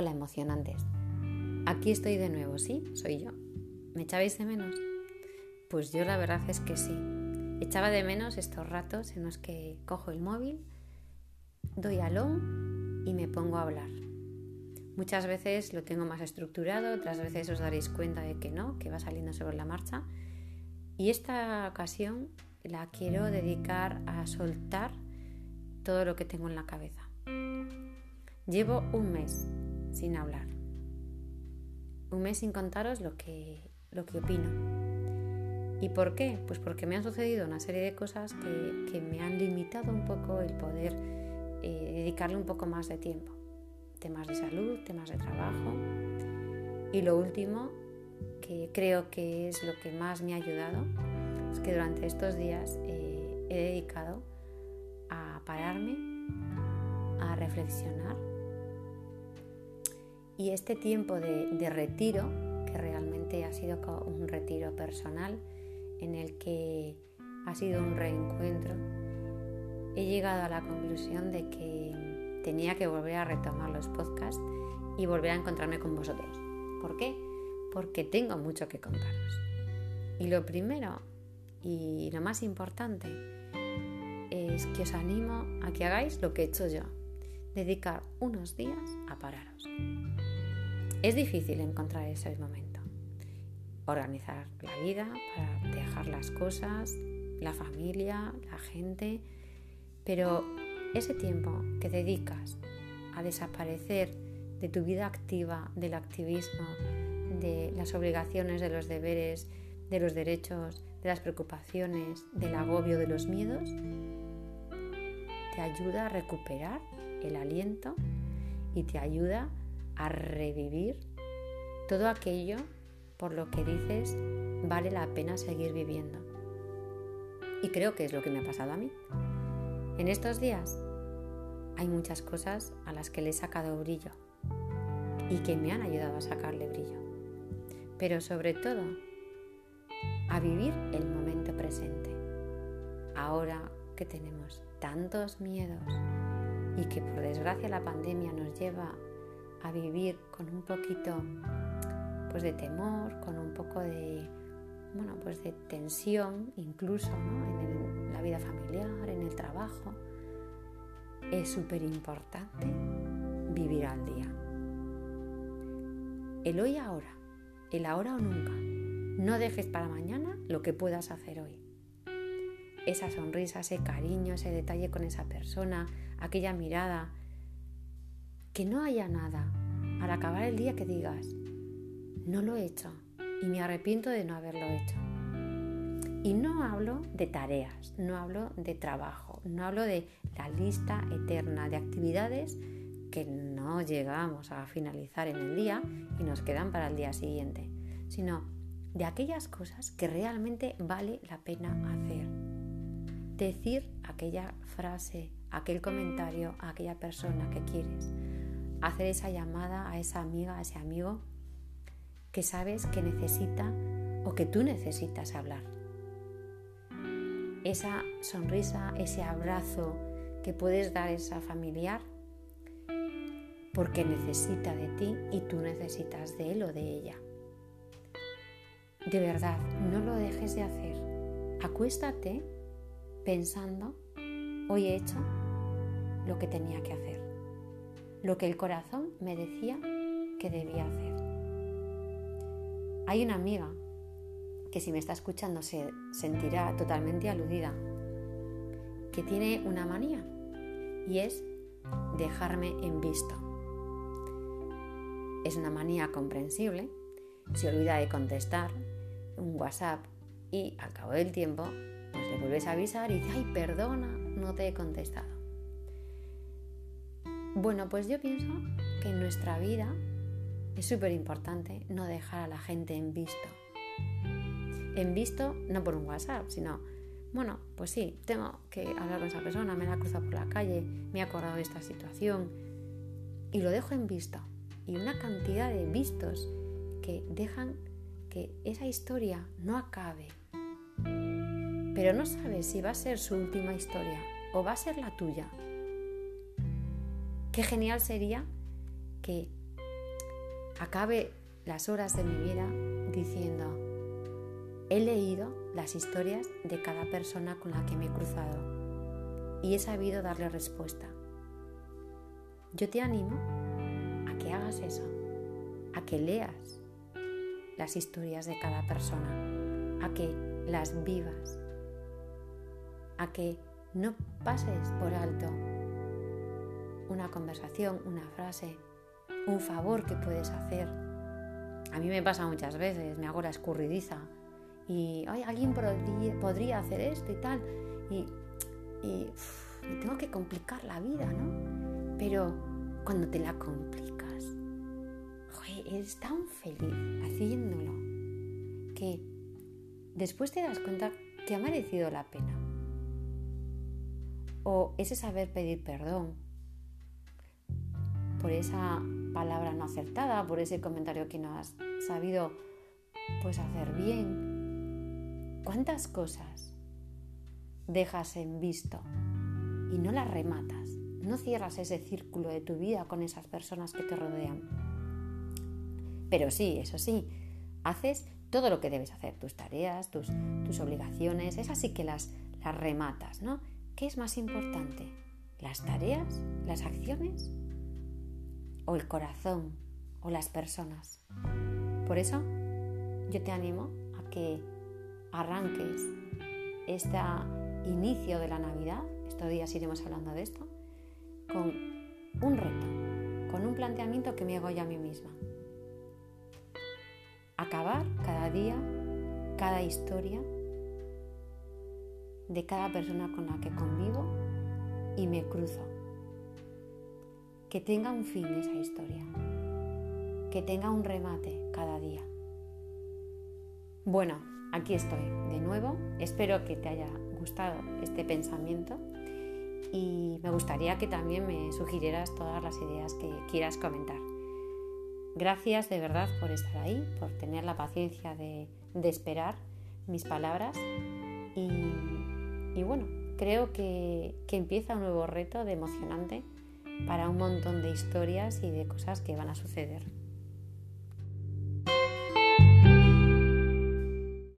Hola emocionantes. Aquí estoy de nuevo, ¿sí? Soy yo. ¿Me echabais de menos? Pues yo la verdad es que sí. Echaba de menos estos ratos en los que cojo el móvil, doy al on y me pongo a hablar. Muchas veces lo tengo más estructurado, otras veces os daréis cuenta de que no, que va saliendo sobre la marcha. Y esta ocasión la quiero dedicar a soltar todo lo que tengo en la cabeza. Llevo un mes sin hablar. Un mes sin contaros lo que, lo que opino. ¿Y por qué? Pues porque me han sucedido una serie de cosas que, me han limitado un poco el poder eh, dedicarle un poco más de tiempo. Temas de salud, temas de trabajo. Y lo último, que creo que es lo que más me ha ayudado, es que durante estos días eh, he dedicado a pararme, a reflexionar y este tiempo de, retiro, que realmente ha sido un retiro personal, en el que ha sido un reencuentro, he llegado a la conclusión de que tenía que volver a retomar los podcasts y volver a encontrarme con vosotros. ¿Por qué? Porque tengo mucho que contaros. Y lo primero y lo más importante es que os animo a que hagáis lo que he hecho yo, dedicar unos días a pararos. Es difícil encontrar ese momento. Organizar la vida para dejar las cosas, la familia, la gente, pero ese tiempo que dedicas a desaparecer de tu vida activa, del activismo, de las obligaciones, de los deberes, de los derechos, de las preocupaciones, del agobio, de los miedos, te ayuda a recuperar el aliento y te ayuda a revivir todo aquello por lo que dices vale la pena seguir viviendo. Y creo que es lo que me ha pasado a mí. En estos días hay muchas cosas a las que le he sacado brillo y que me han ayudado a sacarle brillo. Pero sobre todo, a vivir el momento presente. Ahora que tenemos tantos miedos y que por desgracia la pandemia nos lleva a vivir con un poquito pues de temor, con un poco de bueno, pues de tensión incluso en la vida familiar, en el trabajo, es súper importante vivir al día. El hoy ahora, el ahora o nunca. No dejes para mañana lo que puedas hacer hoy. Esa sonrisa, ese cariño, ese detalle con esa persona, aquella mirada, que no haya nada al acabar el día que digas, no lo he hecho y me arrepiento de no haberlo hecho. Y no hablo de tareas, no hablo de trabajo, no hablo de la lista eterna de actividades que no llegamos a finalizar en el día y nos quedan para el día siguiente, sino de aquellas cosas que realmente vale la pena hacer. Decir aquella frase, aquel comentario a aquella persona que quieres, hacer esa llamada a esa amiga, a ese amigo que sabes que necesita o que tú necesitas hablar. Esa sonrisa, ese abrazo que puedes dar a esa familiar porque necesita de ti y tú necesitas de él o de ella. De verdad, no lo dejes de hacer. Acuéstate pensando, hoy he hecho lo que tenía que hacer lo que el corazón me decía que debía hacer. Hay una amiga que si me está escuchando se sentirá totalmente aludida, que tiene una manía y es dejarme en visto. Es una manía comprensible, se olvida de contestar un WhatsApp y al cabo del tiempo pues le vuelves a avisar y dice, ay, perdona, no te he contestado. Bueno, pues yo pienso que en nuestra vida es súper importante no dejar a la gente en visto. En visto no por un WhatsApp, sino, bueno, pues sí, tengo que hablar con esa persona, me la cruzado por la calle, me he acordado de esta situación y lo dejo en visto. Y una cantidad de vistos que dejan que esa historia no acabe. Pero no sabes si va a ser su última historia o va a ser la tuya. Qué genial sería que acabe las horas de mi vida diciendo, he leído las historias de cada persona con la que me he cruzado y he sabido darle respuesta. Yo te animo a que hagas eso, a que leas las historias de cada persona, a que las vivas, a que no pases por alto una conversación, una frase, un favor que puedes hacer. A mí me pasa muchas veces, me hago la escurridiza y Ay, alguien podría, hacer esto y tal. Y, me tengo que complicar la vida, ¿no? Pero cuando te la complicas, eres tan feliz haciéndolo que después te das cuenta que ha merecido la pena. O ese saber pedir perdón por esa palabra no acertada, por ese comentario que no has sabido pues hacer bien. ¿Cuántas cosas dejas en visto y no las rematas? No cierras ese círculo de tu vida con esas personas que te rodean. Pero sí, eso sí, haces todo lo que debes hacer, tus tareas, tus, tus obligaciones, esas sí que las, las rematas, ¿no? ¿Qué es más importante? ¿Las tareas? ¿Las acciones? ¿O el corazón? ¿O las personas? Por eso yo te animo a que arranques este inicio de la Navidad, estos días iremos hablando de esto, con un reto, con un planteamiento que me hago yo a mí misma acabar cada día, cada historia de cada persona con la que convivo y me cruzo. Que tenga un fin esa historia, que tenga un remate cada día. Bueno, aquí estoy de nuevo. Espero que te haya gustado este pensamiento y me gustaría que también me sugirieras todas las ideas que quieras comentar. Gracias de verdad por estar ahí, por tener la paciencia de, esperar mis palabras y, bueno, creo que, que empieza un nuevo reto de emocionante para un montón de historias y de cosas que van a suceder.